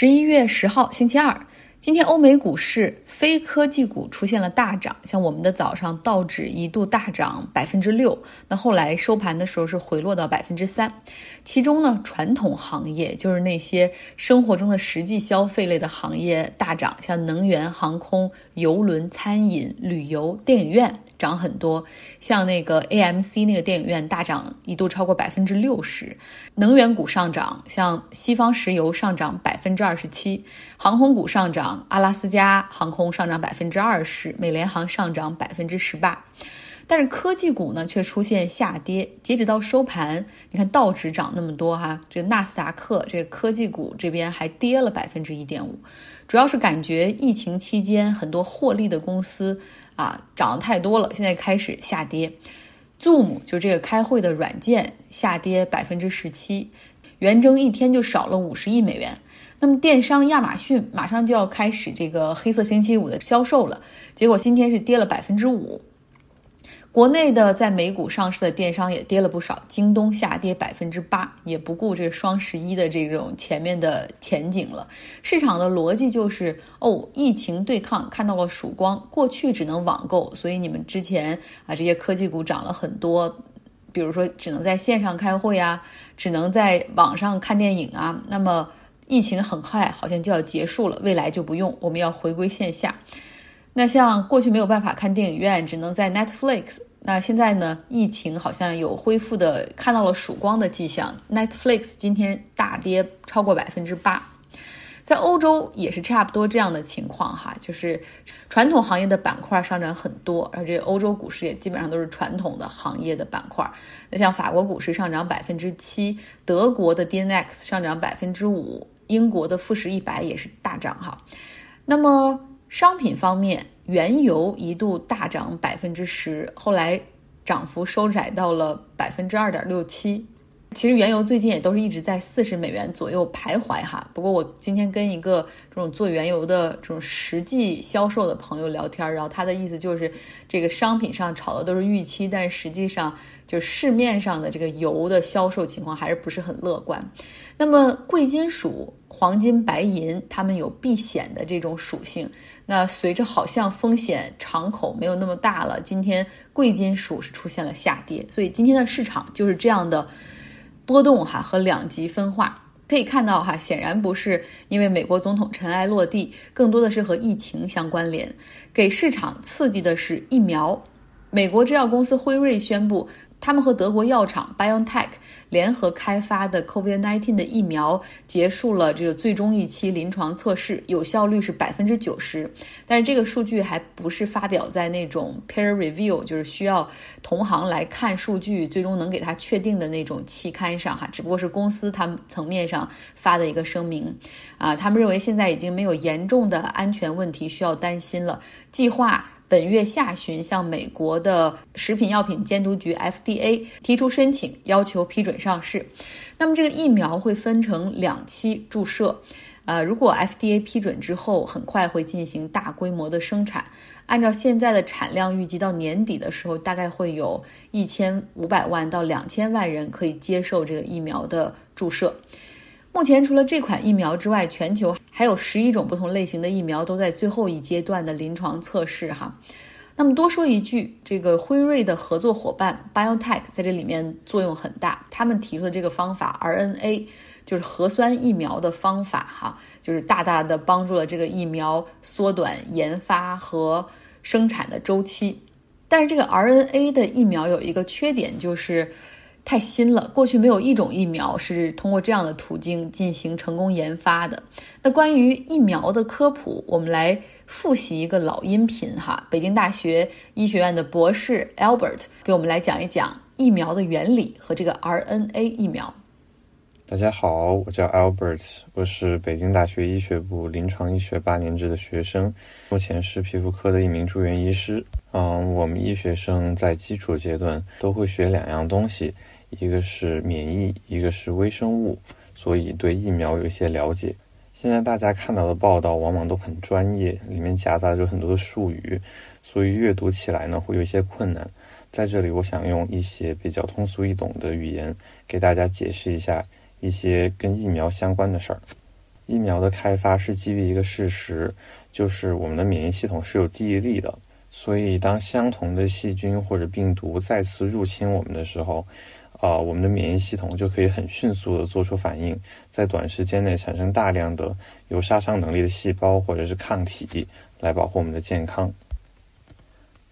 十一月十号，星期二。今天欧美股市非科技股出现了大涨，像我们的早上道指一度大涨百分之六，那后来收盘的时候是回落到百分之三。其中呢，传统行业就是那些生活中的实际消费类的行业大涨，像能源、航空、邮轮、餐饮、旅游、电影院涨很多。像那个 AMC 那个电影院大涨一度超过百分之六十。能源股上涨，像西方石油上涨百分之二十七，航空股上涨。阿拉斯加航空上涨百分之二十，美联航上涨百分之十八，但是科技股呢却出现下跌。截止到收盘，你看道指涨那么多哈，这纳斯达克这科技股这边还跌了百分之一点五，主要是感觉疫情期间很多获利的公司啊涨得太多了，现在开始下跌。Zoom 就这个开会的软件下跌百分之十七，元征一天就少了五十亿美元。那么，电商亚马逊马上就要开始这个黑色星期五的销售了，结果今天是跌了百分之五。国内的在美股上市的电商也跌了不少，京东下跌百分之八，也不顾这双十一的这种前面的前景了。市场的逻辑就是，哦，疫情对抗看到了曙光，过去只能网购，所以你们之前啊这些科技股涨了很多，比如说只能在线上开会啊，只能在网上看电影啊，那么。疫情很快好像就要结束了，未来就不用，我们要回归线下。那像过去没有办法看电影院，只能在 Netflix。那现在呢，疫情好像有恢复的，看到了曙光的迹象。Netflix 今天大跌超过百分之八。在欧洲也是差不多这样的情况哈，就是传统行业的板块上涨很多，而这欧洲股市也基本上都是传统的行业的板块。那像法国股市上涨百分之七，德国的 D N X 上涨百分之五。英国的富时一百也是大涨哈，那么商品方面，原油一度大涨百分之十，后来涨幅收窄到了百分之二点六七。其实原油最近也都是一直在四十美元左右徘徊哈。不过我今天跟一个这种做原油的这种实际销售的朋友聊天，然后他的意思就是，这个商品上炒的都是预期，但实际上就市面上的这个油的销售情况还是不是很乐观。那么贵金属。黄金、白银，它们有避险的这种属性。那随着好像风险敞口没有那么大了，今天贵金属是出现了下跌，所以今天的市场就是这样的波动哈和两极分化。可以看到哈，显然不是因为美国总统尘埃落地，更多的是和疫情相关联。给市场刺激的是疫苗，美国制药公司辉瑞宣布。他们和德国药厂 BioNTech 联合开发的 COVID-19 的疫苗结束了这个最终一期临床测试，有效率是百分之九十。但是这个数据还不是发表在那种 peer review，就是需要同行来看数据，最终能给它确定的那种期刊上哈。只不过是公司他们层面上发的一个声明啊，他们认为现在已经没有严重的安全问题需要担心了，计划。本月下旬向美国的食品药品监督局 FDA 提出申请，要求批准上市。那么这个疫苗会分成两期注射，呃，如果 FDA 批准之后，很快会进行大规模的生产。按照现在的产量预计，到年底的时候，大概会有一千五百万到两千万人可以接受这个疫苗的注射。目前除了这款疫苗之外，全球还有十一种不同类型的疫苗都在最后一阶段的临床测试。哈，那么多说一句，这个辉瑞的合作伙伴 biotech 在这里面作用很大。他们提出的这个方法 RNA 就是核酸疫苗的方法，哈，就是大大的帮助了这个疫苗缩短研发和生产的周期。但是这个 RNA 的疫苗有一个缺点，就是。太新了，过去没有一种疫苗是通过这样的途径进行成功研发的。那关于疫苗的科普，我们来复习一个老音频哈。北京大学医学院的博士 Albert 给我们来讲一讲疫苗的原理和这个 RNA 疫苗。大家好，我叫 Albert，我是北京大学医学部临床医学八年制的学生，目前是皮肤科的一名住院医师。嗯，我们医学生在基础阶段都会学两样东西。一个是免疫，一个是微生物，所以对疫苗有一些了解。现在大家看到的报道往往都很专业，里面夹杂着很多的术语，所以阅读起来呢会有一些困难。在这里，我想用一些比较通俗易懂的语言给大家解释一下一些跟疫苗相关的事儿。疫苗的开发是基于一个事实，就是我们的免疫系统是有记忆力的。所以，当相同的细菌或者病毒再次入侵我们的时候，啊，我们的免疫系统就可以很迅速的做出反应，在短时间内产生大量的有杀伤能力的细胞或者是抗体，来保护我们的健康。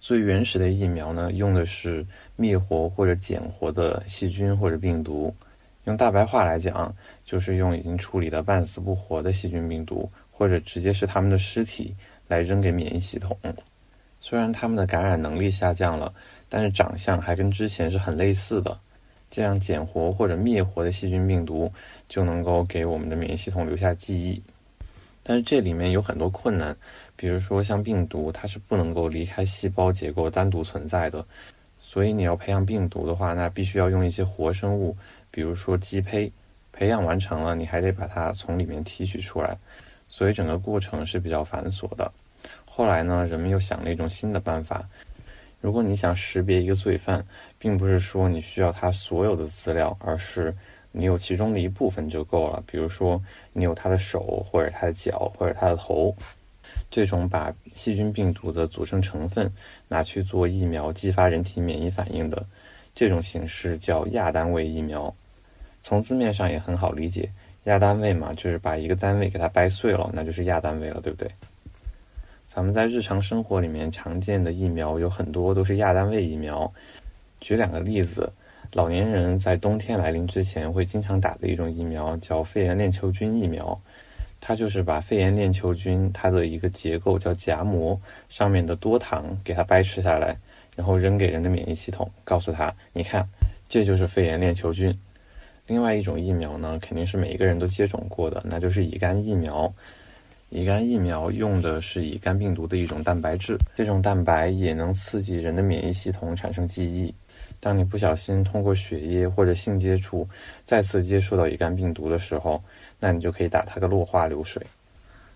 最原始的疫苗呢，用的是灭活或者减活的细菌或者病毒。用大白话来讲，就是用已经处理的半死不活的细菌病毒，或者直接是他们的尸体来扔给免疫系统。虽然他们的感染能力下降了，但是长相还跟之前是很类似的。这样减活或者灭活的细菌病毒就能够给我们的免疫系统留下记忆。但是这里面有很多困难，比如说像病毒，它是不能够离开细胞结构单独存在的。所以你要培养病毒的话，那必须要用一些活生物，比如说鸡胚。培养完成了，你还得把它从里面提取出来，所以整个过程是比较繁琐的。后来呢，人们又想了一种新的办法。如果你想识别一个罪犯，并不是说你需要他所有的资料，而是你有其中的一部分就够了。比如说，你有他的手，或者他的脚，或者他的头。这种把细菌病毒的组成成分拿去做疫苗，激发人体免疫反应的这种形式叫亚单位疫苗。从字面上也很好理解，亚单位嘛，就是把一个单位给它掰碎了，那就是亚单位了，对不对？咱们在日常生活里面常见的疫苗有很多都是亚单位疫苗。举两个例子，老年人在冬天来临之前会经常打的一种疫苗叫肺炎链球菌疫苗，它就是把肺炎链球菌它的一个结构叫荚膜上面的多糖给它掰吃下来，然后扔给人的免疫系统，告诉他，你看，这就是肺炎链球菌。另外一种疫苗呢，肯定是每一个人都接种过的，那就是乙肝疫苗。乙肝疫苗用的是乙肝病毒的一种蛋白质，这种蛋白也能刺激人的免疫系统产生记忆。当你不小心通过血液或者性接触再次接触到乙肝病毒的时候，那你就可以打它个落花流水。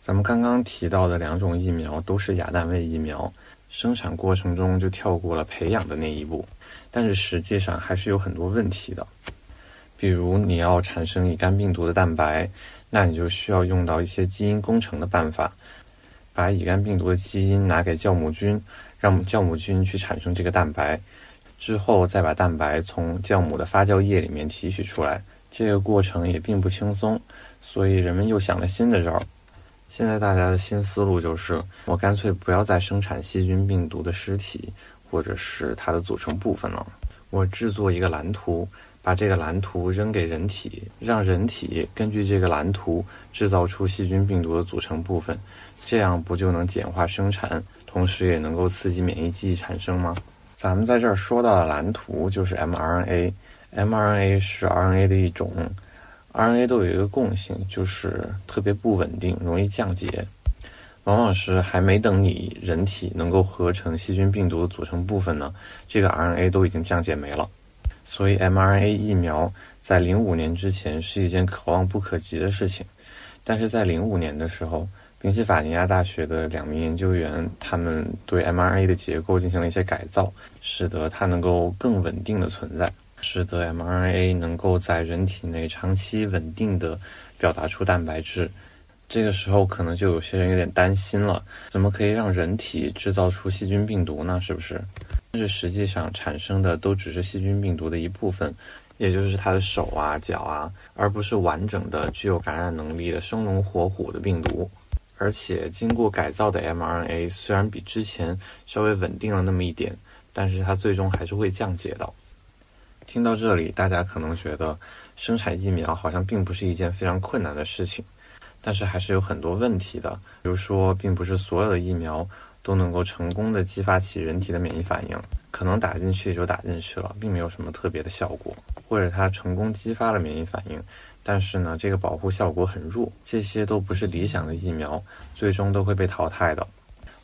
咱们刚刚提到的两种疫苗都是亚单位疫苗，生产过程中就跳过了培养的那一步，但是实际上还是有很多问题的，比如你要产生乙肝病毒的蛋白。那你就需要用到一些基因工程的办法，把乙肝病毒的基因拿给酵母菌，让酵母菌去产生这个蛋白，之后再把蛋白从酵母的发酵液里面提取出来。这个过程也并不轻松，所以人们又想了新的招儿。现在大家的新思路就是，我干脆不要再生产细菌病毒的尸体或者是它的组成部分了，我制作一个蓝图。把这个蓝图扔给人体，让人体根据这个蓝图制造出细菌病毒的组成部分，这样不就能简化生产，同时也能够刺激免疫记忆产生吗？咱们在这儿说到的蓝图就是 mRNA，mRNA 是 RNA 的一种，RNA 都有一个共性，就是特别不稳定，容易降解，往往是还没等你人体能够合成细菌病毒的组成部分呢，这个 RNA 都已经降解没了。所以，mRNA 疫苗在零五年之前是一件可望不可及的事情，但是在零五年的时候，宾夕法尼亚大学的两名研究员，他们对 mRNA 的结构进行了一些改造，使得它能够更稳定的存在，使得 mRNA 能够在人体内长期稳定的表达出蛋白质。这个时候，可能就有些人有点担心了：怎么可以让人体制造出细菌病毒呢？是不是？但是实际上产生的都只是细菌病毒的一部分，也就是它的手啊、脚啊，而不是完整的具有感染能力的生龙活虎的病毒。而且经过改造的 mRNA 虽然比之前稍微稳定了那么一点，但是它最终还是会降解的。听到这里，大家可能觉得生产疫苗好像并不是一件非常困难的事情，但是还是有很多问题的，比如说，并不是所有的疫苗。都能够成功的激发起人体的免疫反应，可能打进去就打进去了，并没有什么特别的效果，或者它成功激发了免疫反应，但是呢，这个保护效果很弱，这些都不是理想的疫苗，最终都会被淘汰的。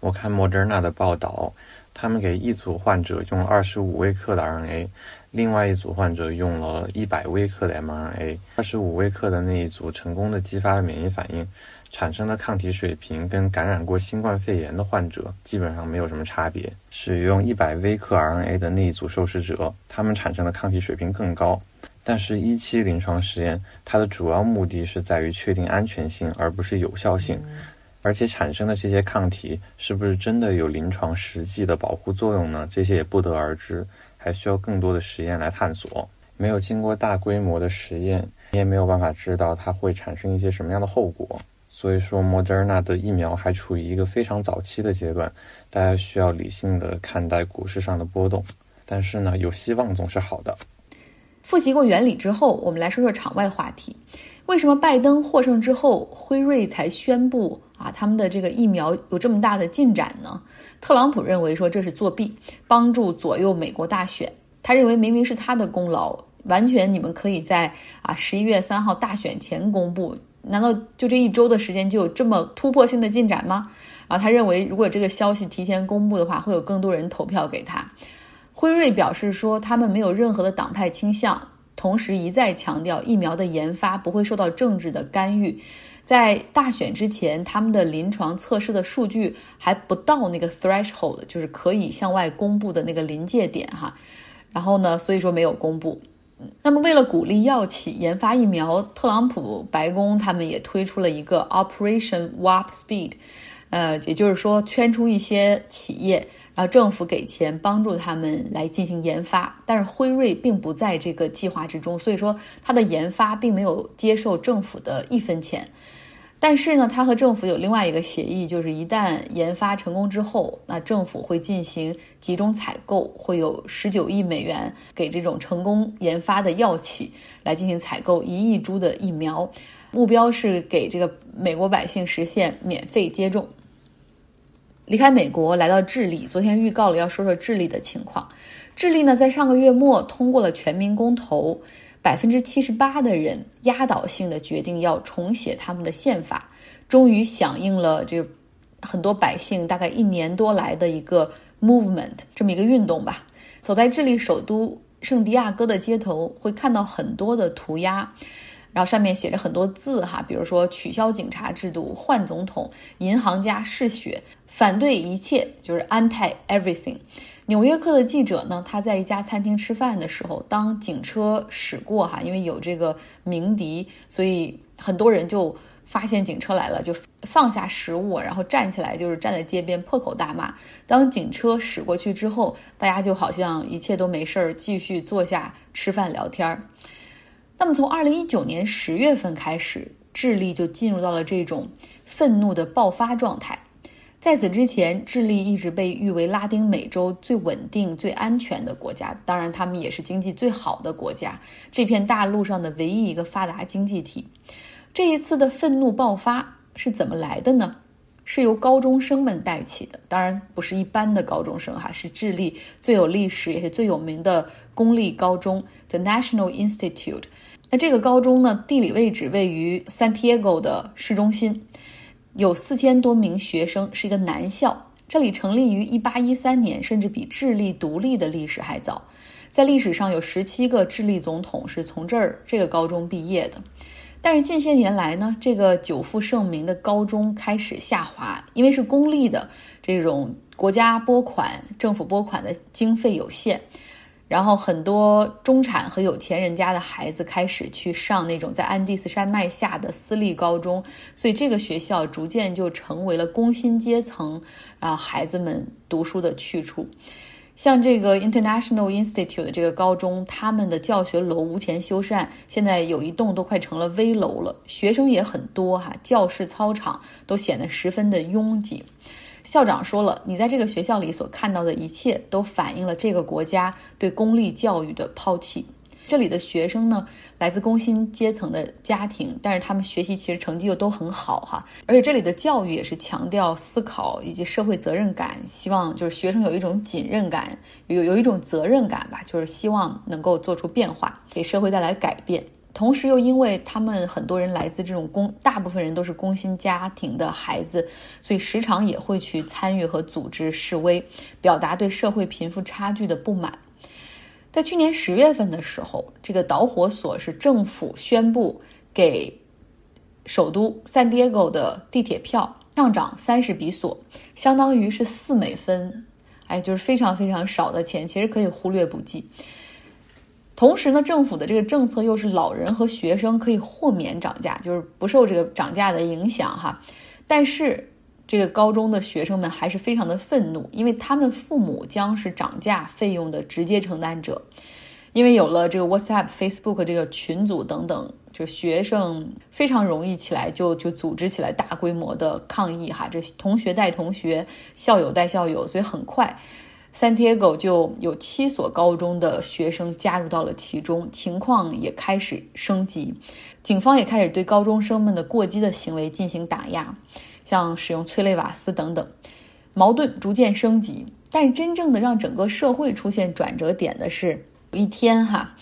我看 Moderna 的报道，他们给一组患者用了二十五微克的 RNA，另外一组患者用了一百微克的 mRNA，二十五微克的那一组成功的激发了免疫反应。产生的抗体水平跟感染过新冠肺炎的患者基本上没有什么差别。使用一百微克 RNA 的那一组受试者，他们产生的抗体水平更高。但是，一期临床实验它的主要目的是在于确定安全性，而不是有效性。而且产生的这些抗体是不是真的有临床实际的保护作用呢？这些也不得而知，还需要更多的实验来探索。没有经过大规模的实验，你也没有办法知道它会产生一些什么样的后果。所以说，Moderna 的疫苗还处于一个非常早期的阶段，大家需要理性的看待股市上的波动。但是呢，有希望总是好的。复习过原理之后，我们来说说场外话题。为什么拜登获胜之后，辉瑞才宣布啊他们的这个疫苗有这么大的进展呢？特朗普认为说这是作弊，帮助左右美国大选。他认为明明是他的功劳，完全你们可以在啊十一月三号大选前公布。难道就这一周的时间就有这么突破性的进展吗？然啊，他认为如果这个消息提前公布的话，会有更多人投票给他。辉瑞表示说，他们没有任何的党派倾向，同时一再强调疫苗的研发不会受到政治的干预。在大选之前，他们的临床测试的数据还不到那个 threshold，就是可以向外公布的那个临界点哈。然后呢，所以说没有公布。那么为了鼓励药企研发疫苗，特朗普白宫他们也推出了一个 Operation Warp Speed，呃，也就是说圈出一些企业。然后政府给钱帮助他们来进行研发，但是辉瑞并不在这个计划之中，所以说它的研发并没有接受政府的一分钱。但是呢，它和政府有另外一个协议，就是一旦研发成功之后，那政府会进行集中采购，会有十九亿美元给这种成功研发的药企来进行采购一亿株的疫苗，目标是给这个美国百姓实现免费接种。离开美国来到智利，昨天预告了要说说智利的情况。智利呢，在上个月末通过了全民公投，百分之七十八的人压倒性的决定要重写他们的宪法，终于响应了这很多百姓大概一年多来的一个 movement 这么一个运动吧。走在智利首都圣地亚哥的街头，会看到很多的涂鸦。然后上面写着很多字哈，比如说取消警察制度、换总统、银行家嗜血、反对一切，就是 anti everything。纽约客的记者呢，他在一家餐厅吃饭的时候，当警车驶过哈，因为有这个鸣笛，所以很多人就发现警车来了，就放下食物，然后站起来，就是站在街边破口大骂。当警车驶过去之后，大家就好像一切都没事儿，继续坐下吃饭聊天儿。那么，从二零一九年十月份开始，智利就进入到了这种愤怒的爆发状态。在此之前，智利一直被誉为拉丁美洲最稳定、最安全的国家，当然，他们也是经济最好的国家，这片大陆上的唯一一个发达经济体。这一次的愤怒爆发是怎么来的呢？是由高中生们带起的，当然不是一般的高中生哈，是智利最有历史也是最有名的公立高中 ——The National Institute。那这个高中呢，地理位置位于 Santiago 的市中心，有四千多名学生，是一个男校。这里成立于一八一三年，甚至比智利独立的历史还早。在历史上有十七个智利总统是从这儿这个高中毕业的。但是近些年来呢，这个久负盛名的高中开始下滑，因为是公立的，这种国家拨款、政府拨款的经费有限。然后很多中产和有钱人家的孩子开始去上那种在安第斯山脉下的私立高中，所以这个学校逐渐就成为了工薪阶层啊孩子们读书的去处。像这个 International Institute 的这个高中，他们的教学楼无钱修缮，现在有一栋都快成了危楼了，学生也很多哈，教室、操场都显得十分的拥挤。校长说了，你在这个学校里所看到的一切，都反映了这个国家对公立教育的抛弃。这里的学生呢，来自工薪阶层的家庭，但是他们学习其实成绩又都很好哈。而且这里的教育也是强调思考以及社会责任感，希望就是学生有一种紧任感，有有一种责任感吧，就是希望能够做出变化，给社会带来改变。同时又因为他们很多人来自这种工，大部分人都是工薪家庭的孩子，所以时常也会去参与和组织示威，表达对社会贫富差距的不满。在去年十月份的时候，这个导火索是政府宣布给首都 San Diego 的地铁票上涨三十比索，相当于是四美分，哎，就是非常非常少的钱，其实可以忽略不计。同时呢，政府的这个政策又是老人和学生可以豁免涨价，就是不受这个涨价的影响哈。但是这个高中的学生们还是非常的愤怒，因为他们父母将是涨价费用的直接承担者。因为有了这个 WhatsApp、Facebook 这个群组等等，就学生非常容易起来就就组织起来大规模的抗议哈。这同学带同学，校友带校友，所以很快三铁狗就有七所高中的学生加入到了其中，情况也开始升级，警方也开始对高中生们的过激的行为进行打压，像使用催泪瓦斯等等，矛盾逐渐升级。但真正的让整个社会出现转折点的是。有一天哈，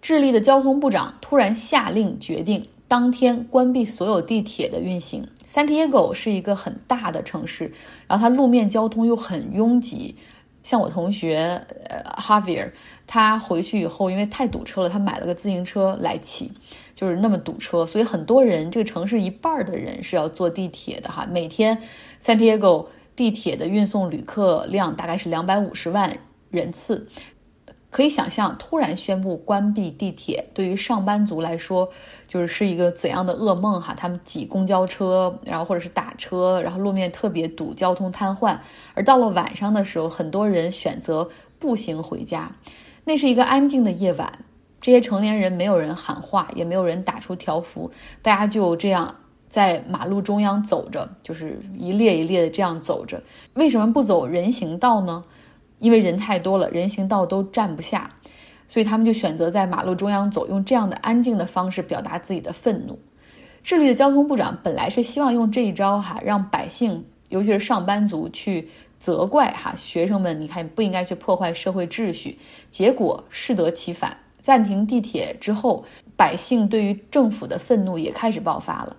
智利的交通部长突然下令决定当天关闭所有地铁的运行。San Diego 是一个很大的城市，然后它路面交通又很拥挤。像我同学呃 Javier，他回去以后因为太堵车了，他买了个自行车来骑，就是那么堵车，所以很多人这个城市一半的人是要坐地铁的哈。每天 San Diego 地铁的运送旅客量大概是两百五十万人次。可以想象，突然宣布关闭地铁，对于上班族来说，就是是一个怎样的噩梦哈？他们挤公交车，然后或者是打车，然后路面特别堵，交通瘫痪。而到了晚上的时候，很多人选择步行回家。那是一个安静的夜晚，这些成年人没有人喊话，也没有人打出条幅，大家就这样在马路中央走着，就是一列一列的这样走着。为什么不走人行道呢？因为人太多了，人行道都站不下，所以他们就选择在马路中央走，用这样的安静的方式表达自己的愤怒。智利的交通部长本来是希望用这一招哈，让百姓，尤其是上班族去责怪哈学生们，你看不应该去破坏社会秩序。结果适得其反，暂停地铁之后，百姓对于政府的愤怒也开始爆发了。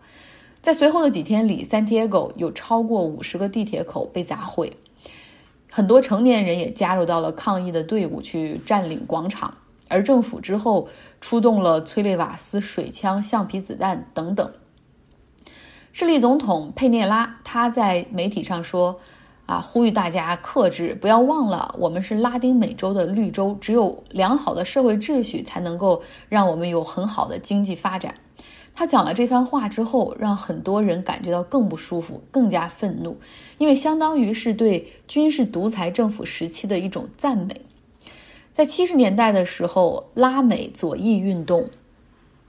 在随后的几天里，San Diego 有超过五十个地铁口被砸毁。很多成年人也加入到了抗议的队伍，去占领广场。而政府之后出动了催泪瓦斯、水枪、橡皮子弹等等。智利总统佩涅拉他在媒体上说：“啊，呼吁大家克制，不要忘了，我们是拉丁美洲的绿洲，只有良好的社会秩序才能够让我们有很好的经济发展。”他讲了这番话之后，让很多人感觉到更不舒服，更加愤怒，因为相当于是对军事独裁政府时期的一种赞美。在七十年代的时候，拉美左翼运动。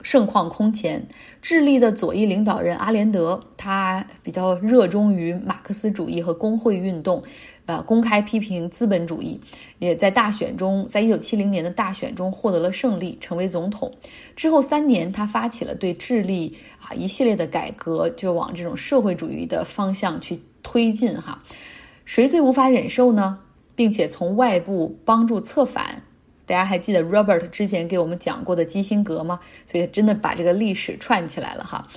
盛况空前，智利的左翼领导人阿连德，他比较热衷于马克思主义和工会运动，呃，公开批评资本主义，也在大选中，在一九七零年的大选中获得了胜利，成为总统。之后三年，他发起了对智利啊一系列的改革，就往这种社会主义的方向去推进。哈，谁最无法忍受呢？并且从外部帮助策反。大家还记得 Robert 之前给我们讲过的基辛格吗？所以真的把这个历史串起来了哈。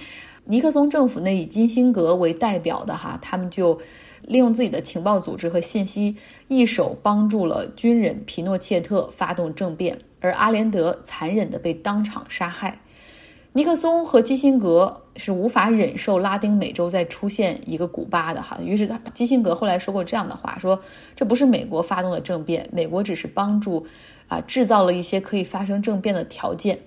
尼克松政府内以基辛格为代表的哈，他们就利用自己的情报组织和信息，一手帮助了军人皮诺切特发动政变，而阿连德残忍的被当场杀害。尼克松和基辛格是无法忍受拉丁美洲再出现一个古巴的哈，于是他基辛格后来说过这样的话：说这不是美国发动的政变，美国只是帮助啊制造了一些可以发生政变的条件。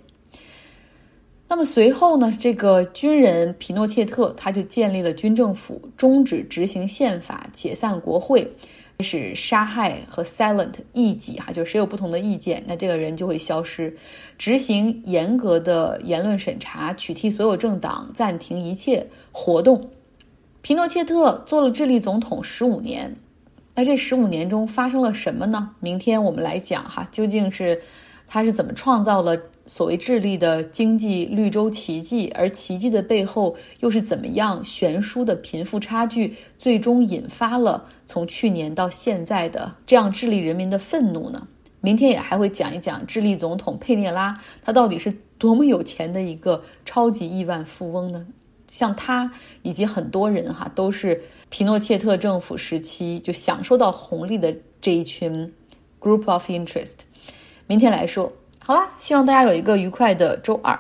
那么随后呢，这个军人皮诺切特他就建立了军政府，终止执行宪法，解散国会。开始杀害和 silent 异己哈，就是谁有不同的意见，那这个人就会消失。执行严格的言论审查，取缔所有政党，暂停一切活动。皮诺切特做了智利总统十五年，那这十五年中发生了什么呢？明天我们来讲哈，究竟是他是怎么创造了？所谓智利的经济绿洲奇迹，而奇迹的背后又是怎么样悬殊的贫富差距，最终引发了从去年到现在的这样智利人民的愤怒呢？明天也还会讲一讲智利总统佩涅拉，他到底是多么有钱的一个超级亿万富翁呢？像他以及很多人哈，都是皮诺切特政府时期就享受到红利的这一群 group of interest。明天来说。好啦，希望大家有一个愉快的周二。